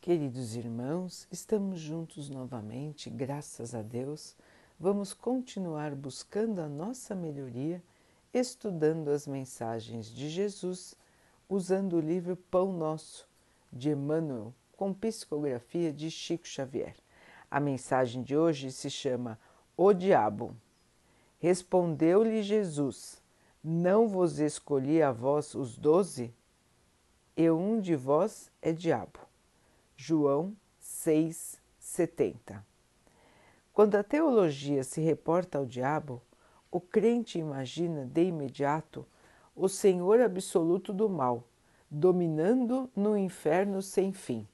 Queridos irmãos, estamos juntos novamente, graças a Deus. Vamos continuar buscando a nossa melhoria, estudando as mensagens de Jesus, usando o livro Pão Nosso, de Emmanuel, com psicografia de Chico Xavier. A mensagem de hoje se chama O Diabo. Respondeu-lhe Jesus: Não vos escolhi a vós os doze? E um de vós é diabo. João 6,70. Quando a teologia se reporta ao diabo, o crente imagina de imediato o Senhor absoluto do mal, dominando no inferno sem fim.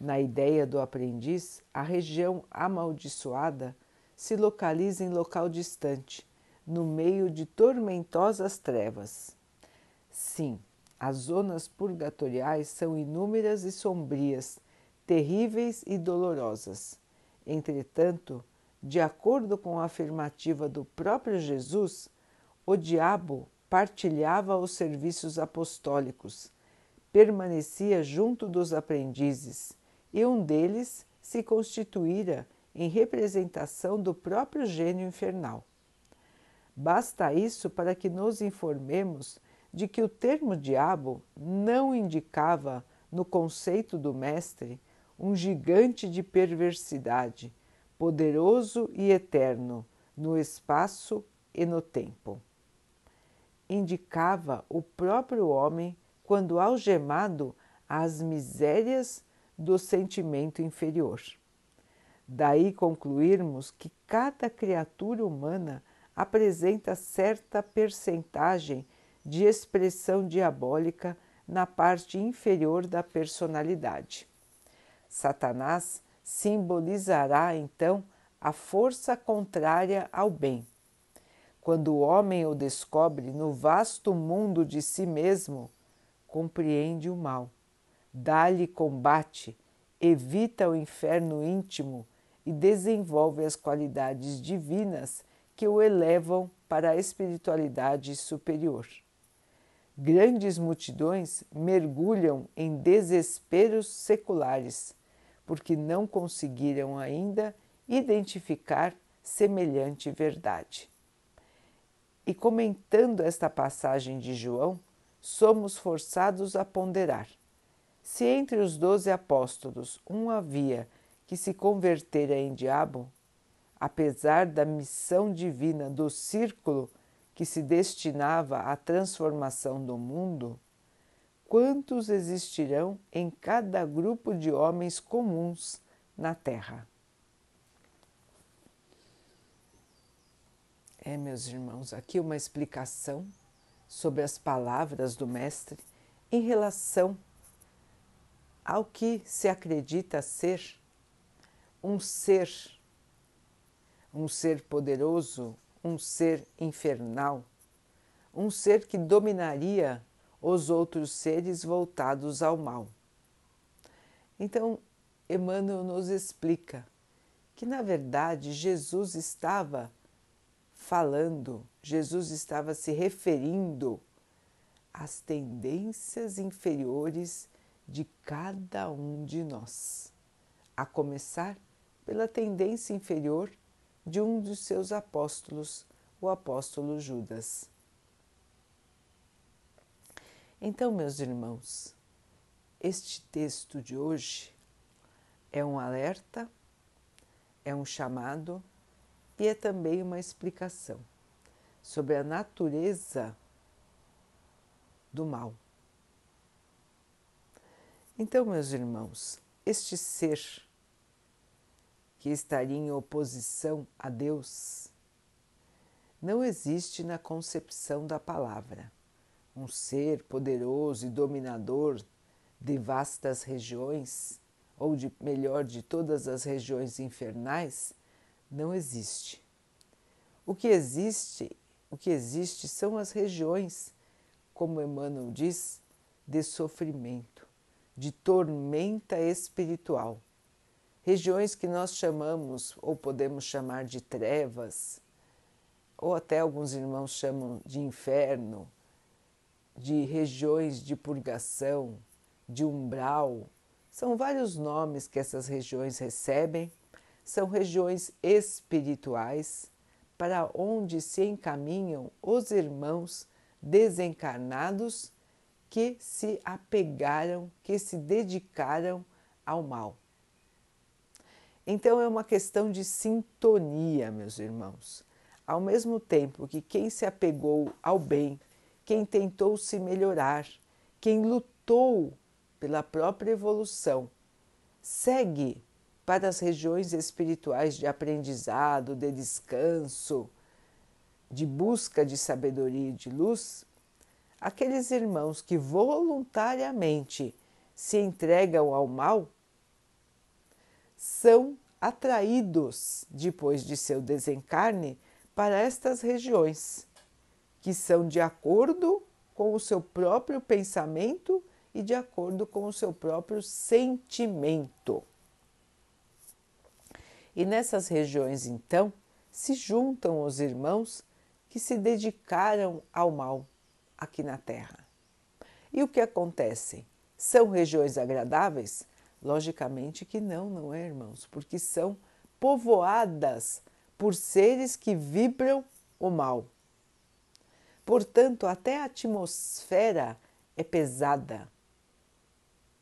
Na ideia do aprendiz, a região amaldiçoada se localiza em local distante, no meio de tormentosas trevas. Sim, as zonas purgatoriais são inúmeras e sombrias, terríveis e dolorosas. Entretanto, de acordo com a afirmativa do próprio Jesus, o diabo partilhava os serviços apostólicos, permanecia junto dos aprendizes e um deles se constituíra em representação do próprio gênio infernal. Basta isso para que nos informemos de que o termo diabo não indicava, no conceito do Mestre, um gigante de perversidade, poderoso e eterno no espaço e no tempo. Indicava o próprio homem quando algemado às misérias do sentimento inferior. Daí concluirmos que cada criatura humana apresenta certa percentagem de expressão diabólica na parte inferior da personalidade. Satanás simbolizará então a força contrária ao bem. Quando o homem o descobre no vasto mundo de si mesmo, compreende o mal, dá-lhe combate, evita o inferno íntimo e desenvolve as qualidades divinas que o elevam para a espiritualidade superior. Grandes multidões mergulham em desesperos seculares, porque não conseguiram ainda identificar semelhante verdade. E comentando esta passagem de João, somos forçados a ponderar. Se entre os doze apóstolos um havia que se convertera em diabo, apesar da missão divina do círculo que se destinava à transformação do mundo, quantos existirão em cada grupo de homens comuns na Terra? É, meus irmãos, aqui uma explicação sobre as palavras do Mestre em relação ao que se acredita ser um ser, um ser poderoso, um ser infernal, um ser que dominaria os outros seres voltados ao mal. Então, Emmanuel nos explica que, na verdade, Jesus estava falando, Jesus estava se referindo às tendências inferiores de cada um de nós, a começar pela tendência inferior de um dos seus apóstolos, o apóstolo Judas. Então, meus irmãos, este texto de hoje é um alerta, é um chamado e é também uma explicação sobre a natureza do mal. Então, meus irmãos, este ser que estaria em oposição a Deus, não existe na concepção da palavra. Um ser poderoso e dominador de vastas regiões, ou de melhor, de todas as regiões infernais, não existe. O que existe, o que existe são as regiões, como Emmanuel diz, de sofrimento, de tormenta espiritual regiões que nós chamamos ou podemos chamar de trevas, ou até alguns irmãos chamam de inferno, de regiões de purgação, de umbral, São vários nomes que essas regiões recebem, são regiões espirituais para onde se encaminham os irmãos desencarnados que se apegaram, que se dedicaram ao mal. Então é uma questão de sintonia, meus irmãos. Ao mesmo tempo que quem se apegou ao bem, quem tentou se melhorar, quem lutou pela própria evolução, segue para as regiões espirituais de aprendizado, de descanso, de busca de sabedoria e de luz, aqueles irmãos que voluntariamente se entregam ao mal são atraídos depois de seu desencarne para estas regiões, que são de acordo com o seu próprio pensamento e de acordo com o seu próprio sentimento. E nessas regiões, então, se juntam os irmãos que se dedicaram ao mal aqui na Terra. E o que acontece? São regiões agradáveis? Logicamente que não, não é, irmãos? Porque são povoadas por seres que vibram o mal. Portanto, até a atmosfera é pesada.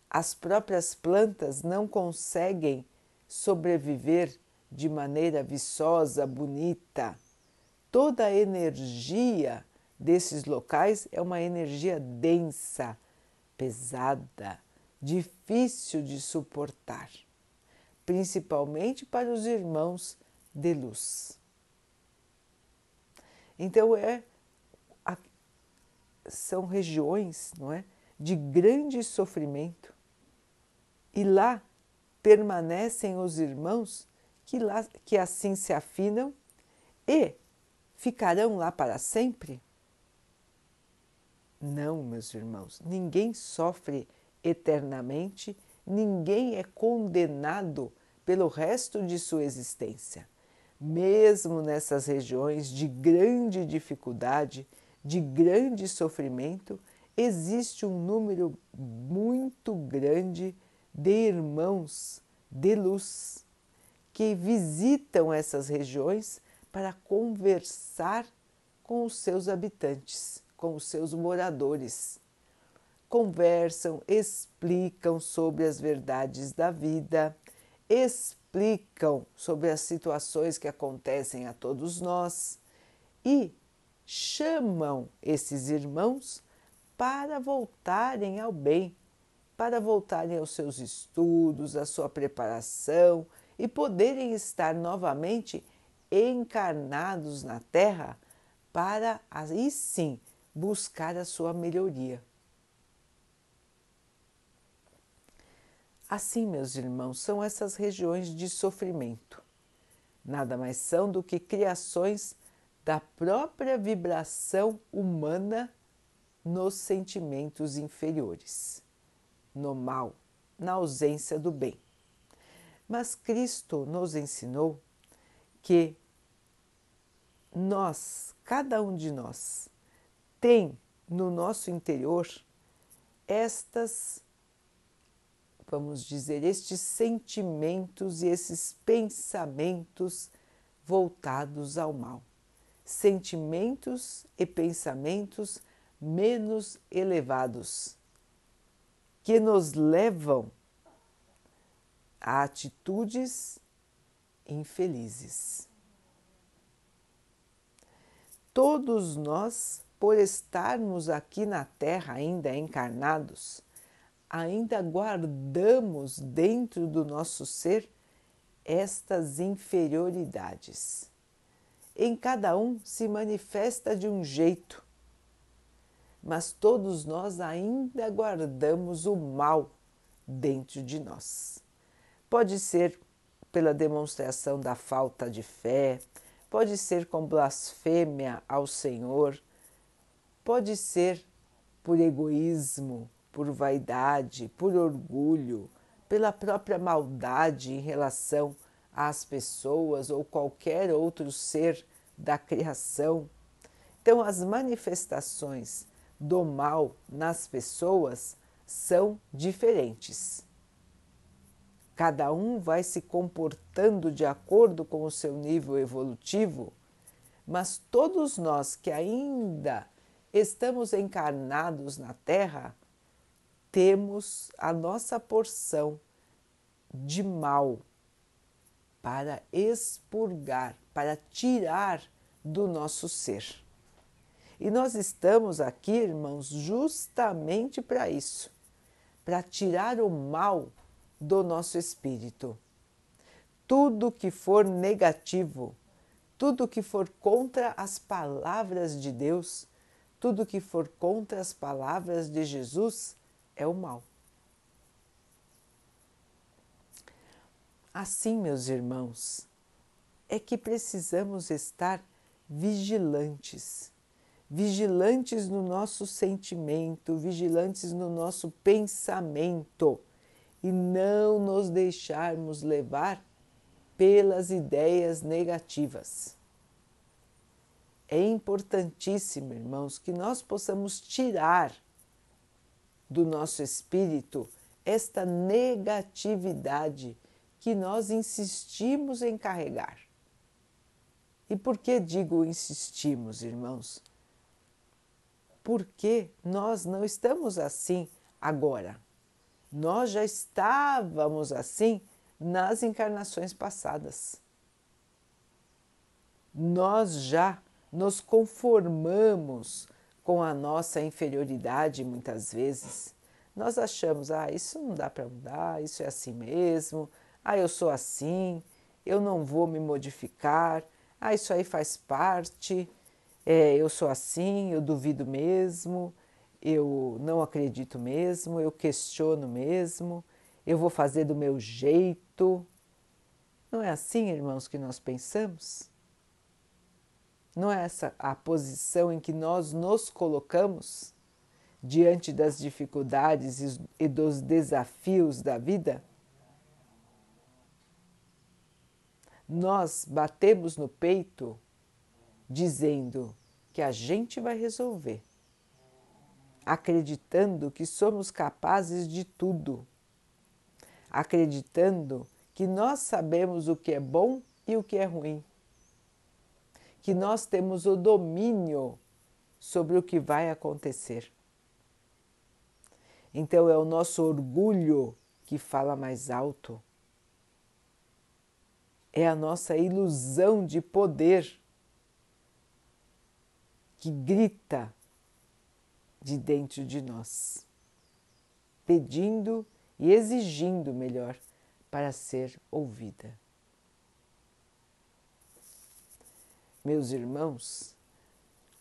As próprias plantas não conseguem sobreviver de maneira viçosa, bonita. Toda a energia desses locais é uma energia densa, pesada, difícil de suportar, principalmente para os irmãos de luz. Então é são regiões, não é, de grande sofrimento. E lá permanecem os irmãos que, lá, que assim se afinam e ficarão lá para sempre? Não, meus irmãos, ninguém sofre eternamente, ninguém é condenado pelo resto de sua existência. Mesmo nessas regiões de grande dificuldade, de grande sofrimento, existe um número muito grande de irmãos de luz que visitam essas regiões para conversar com os seus habitantes, com os seus moradores. Conversam, explicam sobre as verdades da vida, explicam sobre as situações que acontecem a todos nós e chamam esses irmãos para voltarem ao bem, para voltarem aos seus estudos, à sua preparação e poderem estar novamente encarnados na Terra para aí sim buscar a sua melhoria. Assim, meus irmãos, são essas regiões de sofrimento. Nada mais são do que criações da própria vibração humana nos sentimentos inferiores, no mal, na ausência do bem. Mas Cristo nos ensinou que nós, cada um de nós, tem no nosso interior estas, vamos dizer, estes sentimentos e esses pensamentos voltados ao mal sentimentos e pensamentos menos elevados, que nos levam a atitudes infelizes. Todos nós, por estarmos aqui na Terra ainda encarnados, ainda guardamos dentro do nosso ser estas inferioridades em cada um se manifesta de um jeito, mas todos nós ainda guardamos o mal dentro de nós. Pode ser pela demonstração da falta de fé, pode ser com blasfêmia ao Senhor, pode ser por egoísmo, por vaidade, por orgulho, pela própria maldade em relação às pessoas ou qualquer outro ser da criação. Então, as manifestações do mal nas pessoas são diferentes. Cada um vai se comportando de acordo com o seu nível evolutivo, mas todos nós que ainda estamos encarnados na Terra, temos a nossa porção de mal para expurgar, para tirar do nosso ser. E nós estamos aqui, irmãos, justamente para isso para tirar o mal do nosso espírito. Tudo que for negativo, tudo que for contra as palavras de Deus, tudo que for contra as palavras de Jesus é o mal. Assim, meus irmãos, é que precisamos estar vigilantes vigilantes no nosso sentimento, vigilantes no nosso pensamento e não nos deixarmos levar pelas ideias negativas. É importantíssimo, irmãos, que nós possamos tirar do nosso espírito esta negatividade que nós insistimos em carregar. E por que digo insistimos, irmãos? porque nós não estamos assim agora. Nós já estávamos assim nas encarnações passadas. Nós já nos conformamos com a nossa inferioridade muitas vezes. Nós achamos, ah, isso não dá para mudar, isso é assim mesmo, ah, eu sou assim, eu não vou me modificar, ah, isso aí faz parte é, eu sou assim, eu duvido mesmo, eu não acredito mesmo, eu questiono mesmo, eu vou fazer do meu jeito. Não é assim, irmãos, que nós pensamos? Não é essa a posição em que nós nos colocamos diante das dificuldades e dos desafios da vida? Nós batemos no peito dizendo que a gente vai resolver, acreditando que somos capazes de tudo, acreditando que nós sabemos o que é bom e o que é ruim, que nós temos o domínio sobre o que vai acontecer. Então é o nosso orgulho que fala mais alto. É a nossa ilusão de poder que grita de dentro de nós, pedindo e exigindo melhor para ser ouvida. Meus irmãos,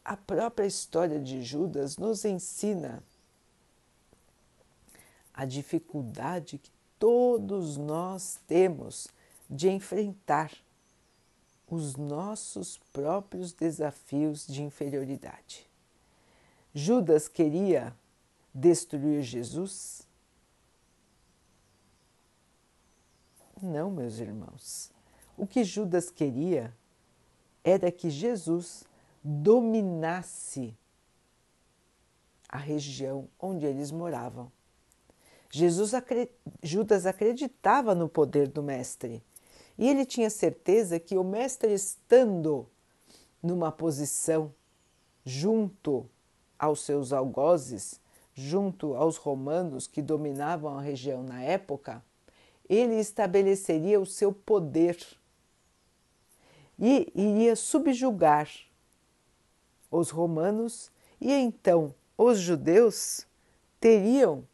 a própria história de Judas nos ensina a dificuldade que todos nós temos de enfrentar os nossos próprios desafios de inferioridade. Judas queria destruir Jesus? Não, meus irmãos. O que Judas queria era que Jesus dominasse a região onde eles moravam. Jesus, Judas acreditava no poder do Mestre e ele tinha certeza que o mestre, estando numa posição junto aos seus algozes, junto aos romanos que dominavam a região na época, ele estabeleceria o seu poder e iria subjugar os romanos, e então os judeus teriam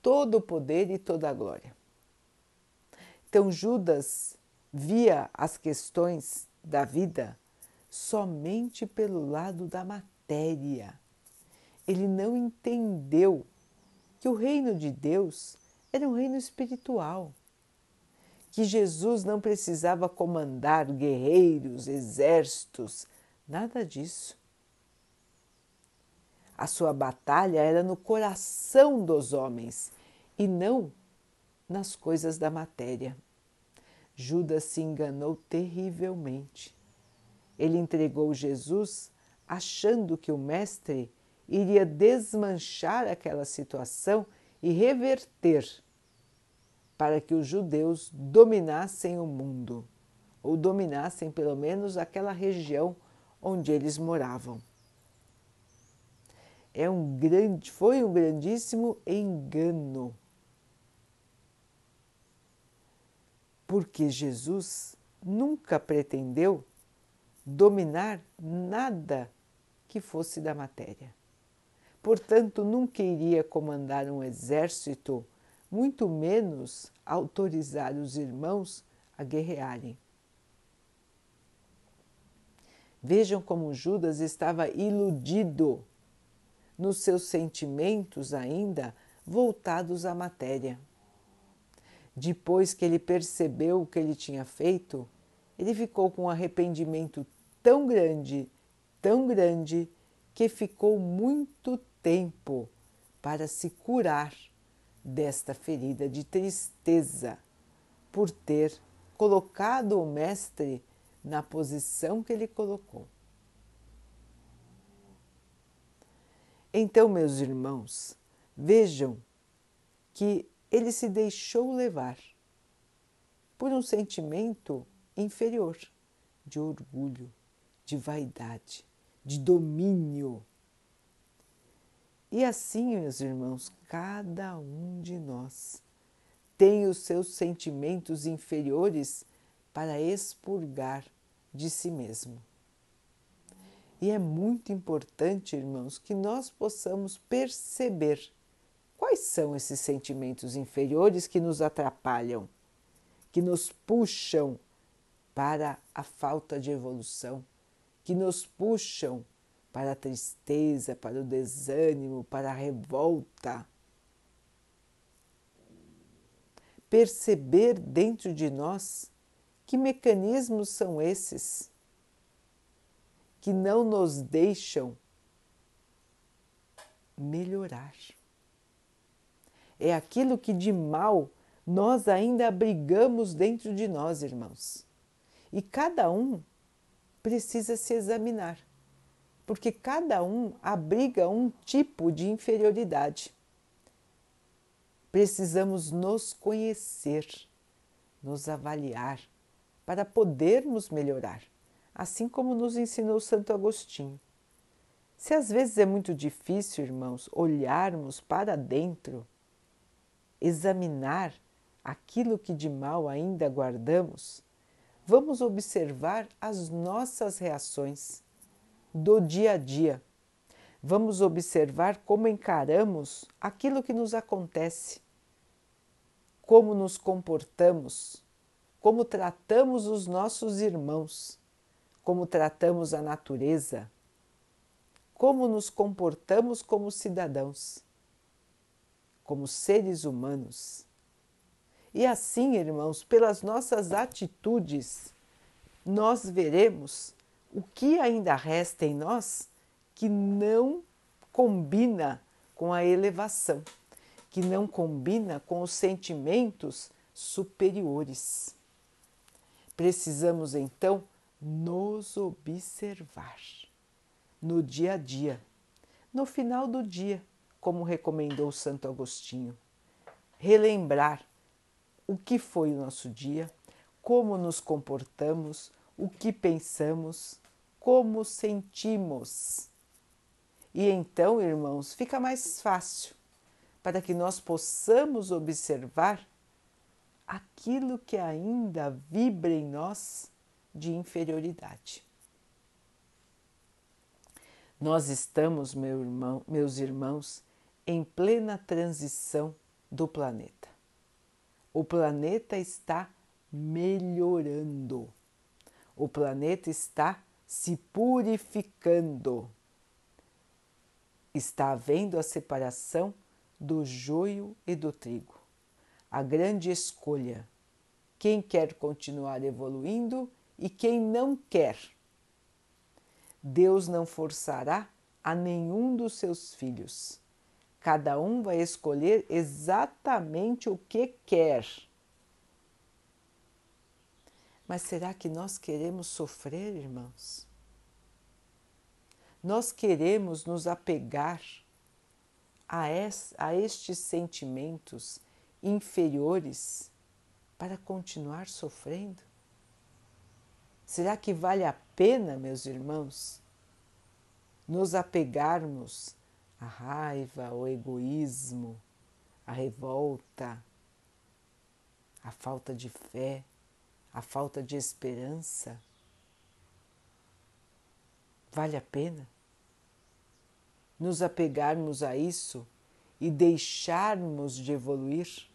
todo o poder e toda a glória. Então Judas via as questões da vida somente pelo lado da matéria. Ele não entendeu que o reino de Deus era um reino espiritual, que Jesus não precisava comandar guerreiros, exércitos, nada disso. A sua batalha era no coração dos homens e não nas coisas da matéria. Judas se enganou terrivelmente. Ele entregou Jesus achando que o Mestre iria desmanchar aquela situação e reverter para que os judeus dominassem o mundo, ou dominassem pelo menos aquela região onde eles moravam. É um grande, foi um grandíssimo engano. Porque Jesus nunca pretendeu dominar nada que fosse da matéria. Portanto, nunca iria comandar um exército, muito menos autorizar os irmãos a guerrearem. Vejam como Judas estava iludido nos seus sentimentos ainda voltados à matéria. Depois que ele percebeu o que ele tinha feito, ele ficou com um arrependimento tão grande, tão grande, que ficou muito tempo para se curar desta ferida de tristeza por ter colocado o Mestre na posição que ele colocou. Então, meus irmãos, vejam que ele se deixou levar por um sentimento inferior de orgulho, de vaidade, de domínio. E assim, meus irmãos, cada um de nós tem os seus sentimentos inferiores para expurgar de si mesmo. E é muito importante, irmãos, que nós possamos perceber quais são esses sentimentos inferiores que nos atrapalham, que nos puxam para a falta de evolução, que nos puxam para a tristeza, para o desânimo, para a revolta. Perceber dentro de nós que mecanismos são esses que não nos deixam melhorar. É aquilo que de mal nós ainda abrigamos dentro de nós, irmãos. E cada um precisa se examinar, porque cada um abriga um tipo de inferioridade. Precisamos nos conhecer, nos avaliar, para podermos melhorar assim como nos ensinou Santo Agostinho. Se às vezes é muito difícil, irmãos, olharmos para dentro, examinar aquilo que de mal ainda guardamos, vamos observar as nossas reações do dia a dia. Vamos observar como encaramos aquilo que nos acontece, como nos comportamos, como tratamos os nossos irmãos como tratamos a natureza, como nos comportamos como cidadãos, como seres humanos. E assim, irmãos, pelas nossas atitudes, nós veremos o que ainda resta em nós que não combina com a elevação, que não combina com os sentimentos superiores. Precisamos então nos observar no dia a dia, no final do dia, como recomendou Santo Agostinho. Relembrar o que foi o nosso dia, como nos comportamos, o que pensamos, como sentimos. E então, irmãos, fica mais fácil para que nós possamos observar aquilo que ainda vibra em nós de inferioridade. Nós estamos, meu irmão, meus irmãos, em plena transição do planeta. O planeta está melhorando. O planeta está se purificando. Está havendo a separação do joio e do trigo. A grande escolha. Quem quer continuar evoluindo e quem não quer. Deus não forçará a nenhum dos seus filhos. Cada um vai escolher exatamente o que quer. Mas será que nós queremos sofrer, irmãos? Nós queremos nos apegar a, es, a estes sentimentos inferiores para continuar sofrendo? Será que vale a pena, meus irmãos, nos apegarmos à raiva, ao egoísmo, à revolta, à falta de fé, à falta de esperança? Vale a pena nos apegarmos a isso e deixarmos de evoluir?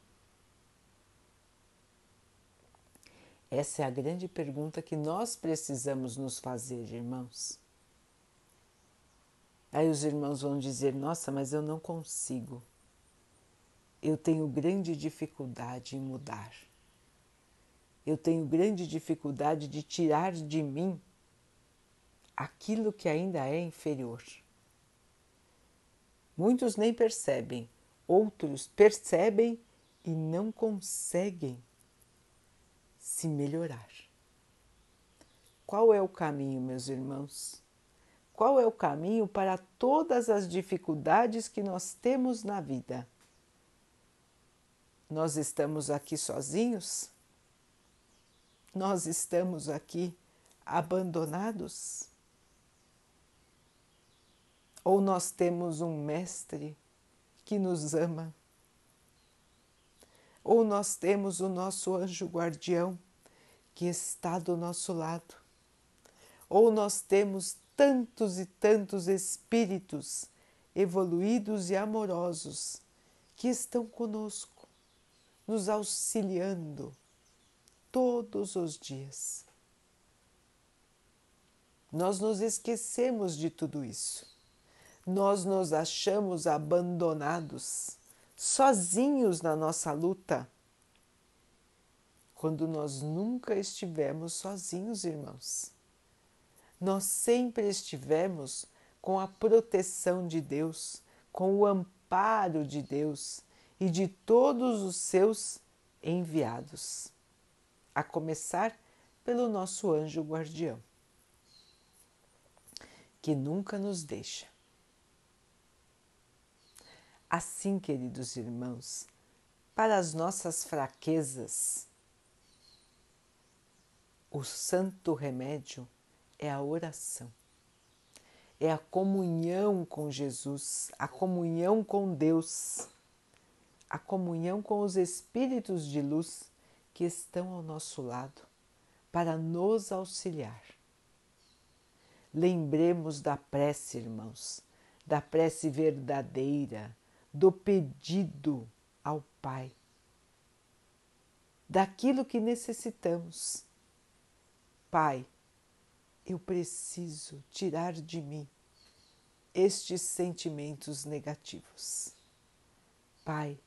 Essa é a grande pergunta que nós precisamos nos fazer, irmãos. Aí os irmãos vão dizer: Nossa, mas eu não consigo. Eu tenho grande dificuldade em mudar. Eu tenho grande dificuldade de tirar de mim aquilo que ainda é inferior. Muitos nem percebem, outros percebem e não conseguem se melhorar. Qual é o caminho, meus irmãos? Qual é o caminho para todas as dificuldades que nós temos na vida? Nós estamos aqui sozinhos? Nós estamos aqui abandonados? Ou nós temos um Mestre que nos ama? Ou nós temos o nosso anjo guardião que está do nosso lado? Ou nós temos tantos e tantos espíritos evoluídos e amorosos que estão conosco, nos auxiliando todos os dias? Nós nos esquecemos de tudo isso nós nos achamos abandonados, sozinhos na nossa luta, quando nós nunca estivemos sozinhos, irmãos. Nós sempre estivemos com a proteção de Deus, com o amparo de Deus e de todos os seus enviados, a começar pelo nosso anjo guardião, que nunca nos deixa. Assim, queridos irmãos, para as nossas fraquezas, o santo remédio é a oração, é a comunhão com Jesus, a comunhão com Deus, a comunhão com os espíritos de luz que estão ao nosso lado para nos auxiliar. Lembremos da prece, irmãos, da prece verdadeira do pedido ao Pai, daquilo que necessitamos. Pai, eu preciso tirar de mim estes sentimentos negativos. Pai,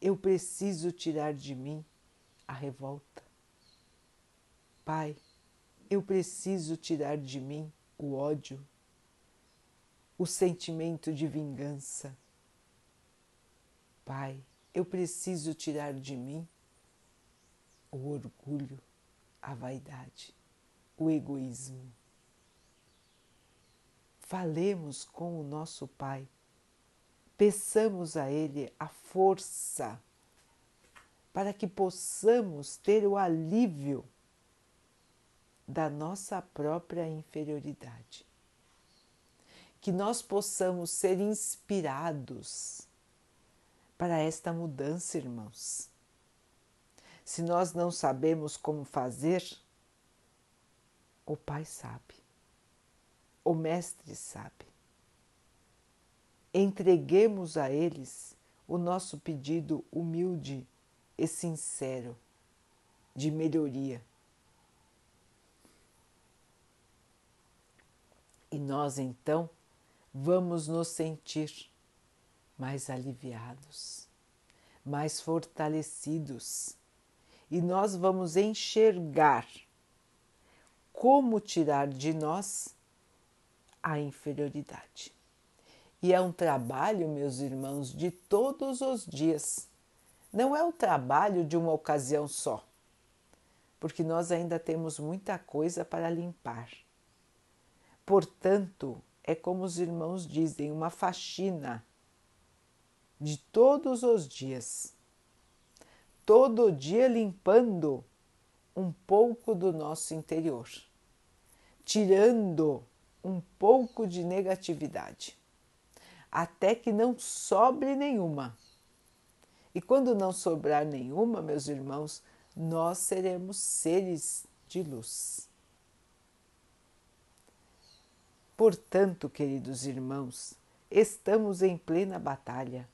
eu preciso tirar de mim a revolta. Pai, eu preciso tirar de mim o ódio, o sentimento de vingança Pai, eu preciso tirar de mim o orgulho, a vaidade, o egoísmo. Falemos com o nosso Pai, peçamos a Ele a força para que possamos ter o alívio da nossa própria inferioridade. Que nós possamos ser inspirados para esta mudança, irmãos. Se nós não sabemos como fazer, o Pai sabe, o Mestre sabe. Entreguemos a eles o nosso pedido humilde e sincero de melhoria. E nós então vamos nos sentir mais aliviados, mais fortalecidos, e nós vamos enxergar como tirar de nós a inferioridade. E é um trabalho, meus irmãos, de todos os dias. Não é o trabalho de uma ocasião só, porque nós ainda temos muita coisa para limpar. Portanto, é como os irmãos dizem, uma faxina de todos os dias. todo dia limpando um pouco do nosso interior, tirando um pouco de negatividade, até que não sobre nenhuma. E quando não sobrar nenhuma, meus irmãos, nós seremos seres de luz. Portanto, queridos irmãos, estamos em plena batalha,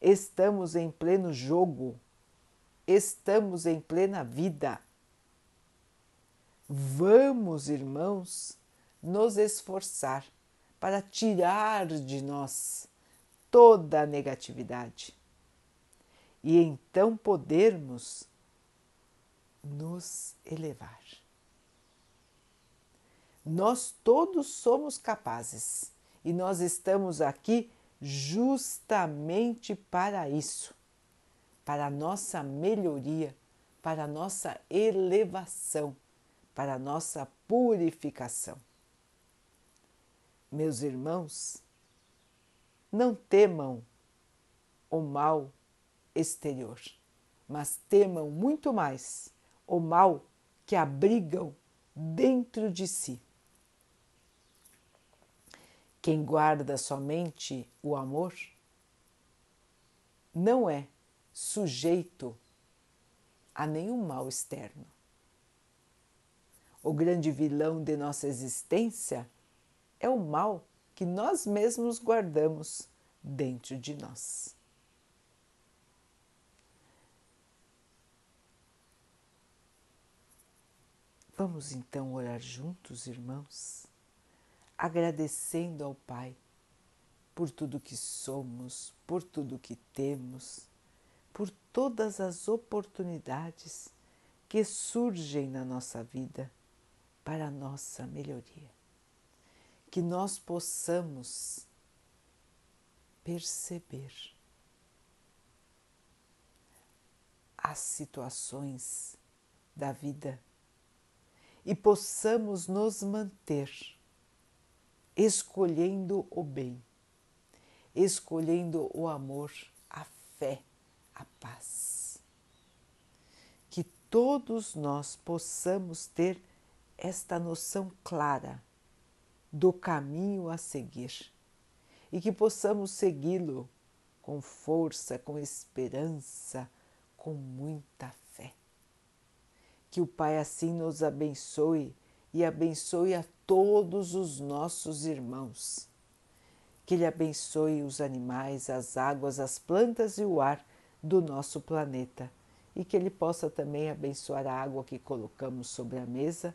estamos em pleno jogo, estamos em plena vida. Vamos, irmãos, nos esforçar para tirar de nós toda a negatividade e então podermos nos elevar. Nós todos somos capazes e nós estamos aqui justamente para isso, para a nossa melhoria, para a nossa elevação, para nossa purificação. Meus irmãos, não temam o mal exterior, mas temam muito mais o mal que abrigam dentro de si. Quem guarda somente o amor não é sujeito a nenhum mal externo. O grande vilão de nossa existência é o mal que nós mesmos guardamos dentro de nós. Vamos então orar juntos, irmãos? agradecendo ao Pai por tudo que somos, por tudo que temos, por todas as oportunidades que surgem na nossa vida para a nossa melhoria. Que nós possamos perceber as situações da vida e possamos nos manter escolhendo o bem, escolhendo o amor, a fé, a paz. Que todos nós possamos ter esta noção clara do caminho a seguir e que possamos segui-lo com força, com esperança, com muita fé. Que o Pai assim nos abençoe e abençoe a todos os nossos irmãos. Que Ele abençoe os animais, as águas, as plantas e o ar do nosso planeta e que Ele possa também abençoar a água que colocamos sobre a mesa